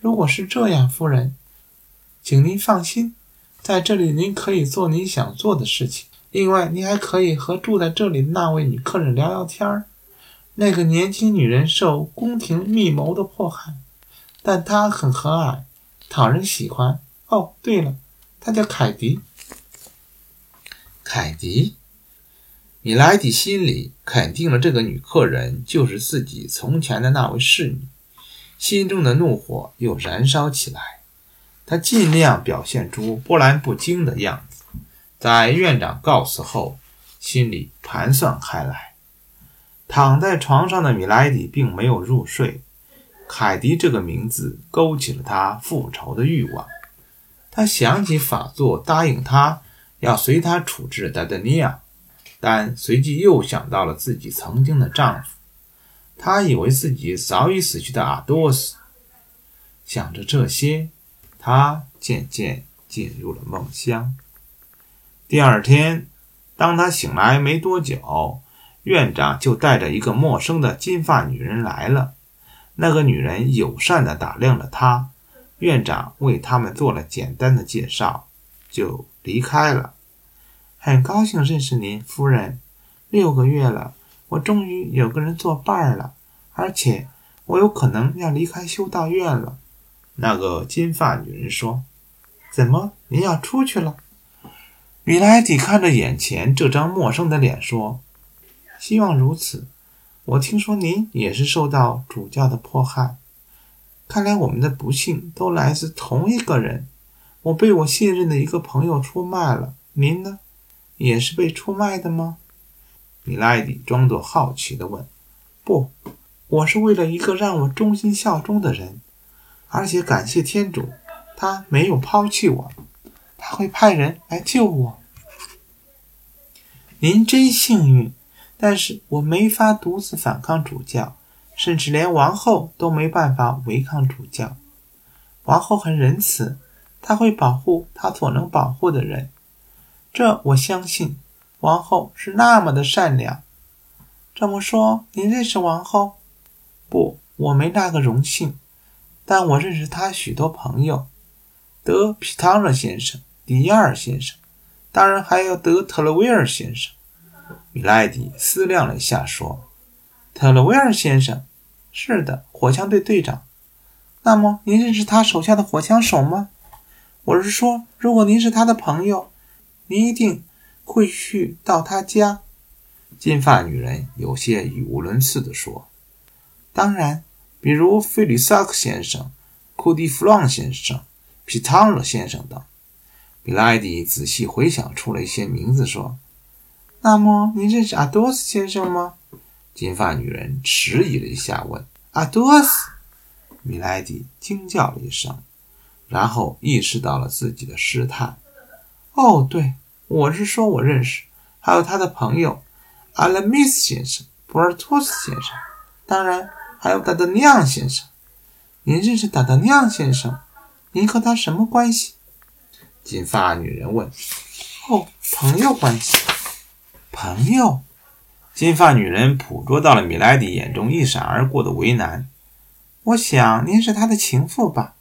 如果是这样，夫人，请您放心，在这里您可以做你想做的事情。另外，您还可以和住在这里的那位女客人聊聊天儿。那个年轻女人受宫廷密谋的迫害，但她很和蔼，讨人喜欢。哦，对了，她叫凯迪。凯迪，米莱迪心里肯定了这个女客人就是自己从前的那位侍女，心中的怒火又燃烧起来。他尽量表现出波澜不惊的样子，在院长告辞后，心里盘算开来。躺在床上的米莱迪并没有入睡，凯迪这个名字勾起了他复仇的欲望。他想起法座答应他。要随他处置达德尼亚，但随即又想到了自己曾经的丈夫，他以为自己早已死去的阿多斯。想着这些，他渐渐进入了梦乡。第二天，当他醒来没多久，院长就带着一个陌生的金发女人来了。那个女人友善地打量了他，院长为他们做了简单的介绍，就。离开了，很高兴认识您，夫人。六个月了，我终于有个人作伴了，而且我有可能要离开修道院了。那个金发女人说：“怎么，您要出去了？”米莱迪看着眼前这张陌生的脸说：“希望如此。我听说您也是受到主教的迫害，看来我们的不幸都来自同一个人。”我被我信任的一个朋友出卖了，您呢，也是被出卖的吗？米莱迪装作好奇地问。“不，我是为了一个让我忠心效忠的人，而且感谢天主，他没有抛弃我，他会派人来救我。您真幸运，但是我没法独自反抗主教，甚至连王后都没办法违抗主教。王后很仁慈。”他会保护他所能保护的人，这我相信。王后是那么的善良。这么说，您认识王后？不，我没那个荣幸，但我认识她许多朋友，德皮汤勒先生、迪亚尔先生，当然还有德特勒维尔先生。米莱迪思量了一下，说：“特勒维尔先生，是的，火枪队队长。那么，您认识他手下的火枪手吗？”我是说，如果您是他的朋友，您一定会去到他家。金发女人有些语无伦次地说：“当然，比如菲利萨克先生、库蒂弗朗先生、皮汤勒先生等。”米莱迪仔细回想出了一些名字，说：“那么，您认识阿多斯先生吗？”金发女人迟疑了一下，问：“阿多斯？”米莱迪惊叫了一声。然后意识到了自己的失态。哦，对，我是说，我认识，还有他的朋友阿拉米斯先生、博尔托斯先生，当然还有达德尼昂先生。您认识达德尼昂先生？您和他什么关系？金发女人问。哦，朋友关系。朋友。金发女人捕捉到了米莱迪眼中一闪而过的为难。我想您是他的情妇吧？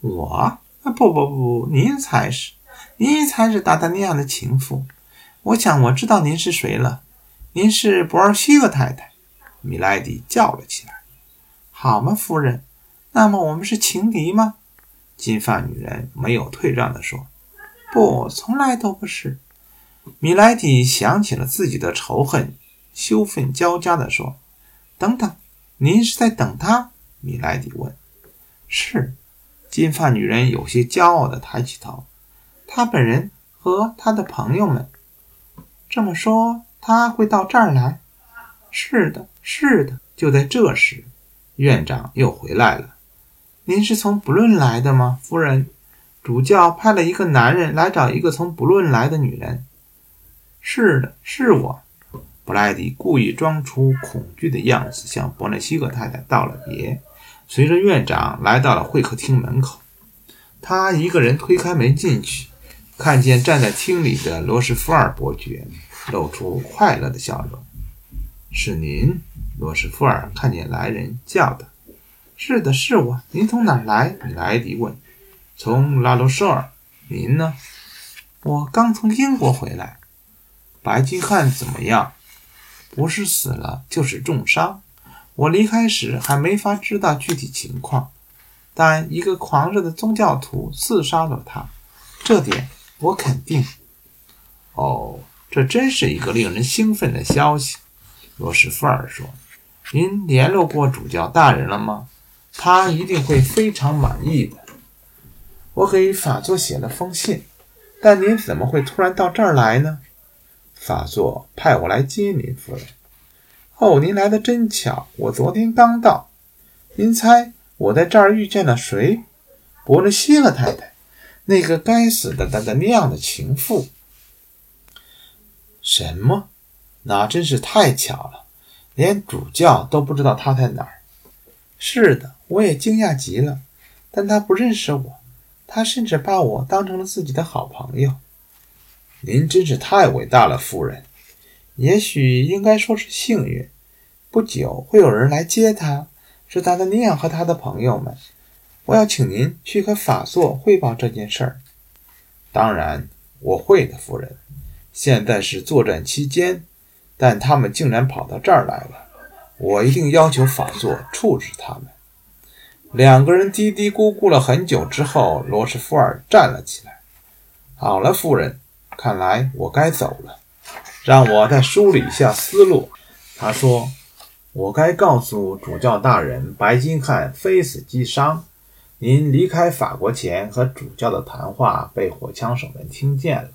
我啊，不不不，您才是，您才是达达尼亚的情妇。我想我知道您是谁了，您是博尔西克太太。米莱迪叫了起来。好吗，夫人？那么我们是情敌吗？金发女人没有退让地说。不，从来都不是。米莱迪想起了自己的仇恨，羞愤交加地说：“等等，您是在等他？”米莱迪问。是。金发女人有些骄傲地抬起头。他本人和他的朋友们。这么说，他会到这儿来？是的，是的。就在这时，院长又回来了。您是从不论来的吗，夫人？主教派了一个男人来找一个从不论来的女人。是的，是我。布莱迪故意装出恐惧的样子，向伯内西克太太道了别。随着院长来到了会客厅门口，他一个人推开门进去，看见站在厅里的罗什福尔伯爵，露出快乐的笑容。“是您？”罗什福尔看见来人，叫道。“是的，是我。您从哪儿来？莱迪问。从拉罗舍尔。您呢？我刚从英国回来。白金汉怎么样？不是死了，就是重伤。我离开时还没法知道具体情况，但一个狂热的宗教徒刺杀了他，这点我肯定。哦，这真是一个令人兴奋的消息。罗什福尔说：“您联络过主教大人了吗？他一定会非常满意的。”我给法座写了封信，但您怎么会突然到这儿来呢？法座派我来接您，夫人。哦，您来的真巧，我昨天刚到。您猜我在这儿遇见了谁？伯纳希勒太太，那个该死的达达尼昂的情妇。什么？那真是太巧了，连主教都不知道他在哪儿。是的，我也惊讶极了，但他不认识我。他甚至把我当成了自己的好朋友。您真是太伟大了，夫人。也许应该说是幸运。不久会有人来接他，是达达尼昂和他的朋友们。我要请您去和法座汇报这件事儿。当然，我会的，夫人。现在是作战期间，但他们竟然跑到这儿来了，我一定要求法座处置他们。两个人嘀嘀咕咕了很久之后，罗什福尔站了起来。“好了，夫人，看来我该走了。让我再梳理一下思路。”他说，“我该告诉主教大人，白金汉非死即伤。您离开法国前和主教的谈话被火枪手们听见了。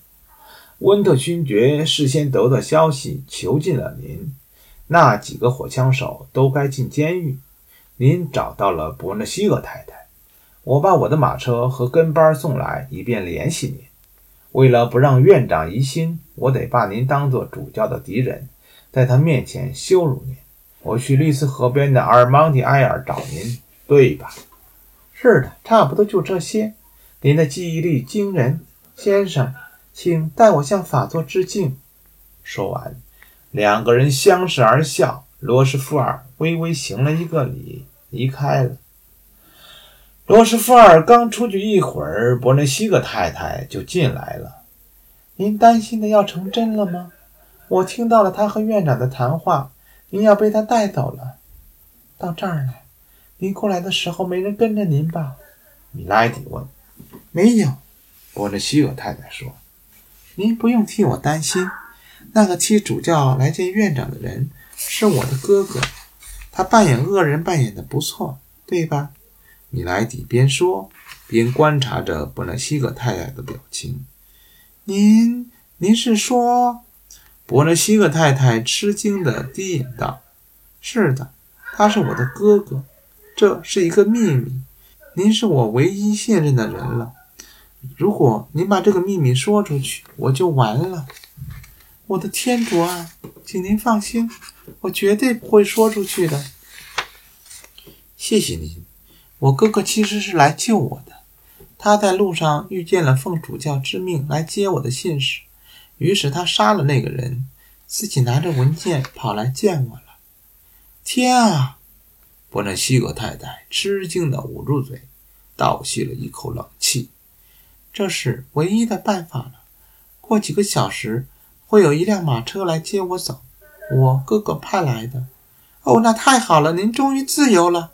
温特勋爵事先得到消息，囚禁了您。那几个火枪手都该进监狱。”您找到了伯纳西厄太太，我把我的马车和跟班送来，以便联系您。为了不让院长疑心，我得把您当做主教的敌人，在他面前羞辱您。我去利斯河边的阿尔蒙蒂埃尔找您，对吧？是的，差不多就这些。您的记忆力惊人，先生，请代我向法座致敬。说完，两个人相视而笑。罗斯福尔微微行了一个礼，离开了。罗斯福尔刚出去一会儿，伯纳西格太太就进来了。您担心的要成真了吗？我听到了他和院长的谈话，您要被他带走了。到这儿来，您过来的时候没人跟着您吧？米莱迪问。没有，伯纳西尔太太说。您不用替我担心。那个替主教来见院长的人。是我的哥哥，他扮演恶人扮演的不错，对吧？米莱迪边说边观察着伯纳西克太太的表情。您，您是说？伯纳西克太太吃惊的低吟道：“是的，他是我的哥哥，这是一个秘密。您是我唯一信任的人了。如果您把这个秘密说出去，我就完了。我的天主啊，请您放心。”我绝对不会说出去的。谢谢您。我哥哥其实是来救我的。他在路上遇见了奉主教之命来接我的信使，于是他杀了那个人，自己拿着文件跑来见我了。天啊！伯纳西格太太吃惊地捂住嘴，倒吸了一口冷气。这是唯一的办法了。过几个小时会有一辆马车来接我走。我哥哥派来的，哦，那太好了！您终于自由了。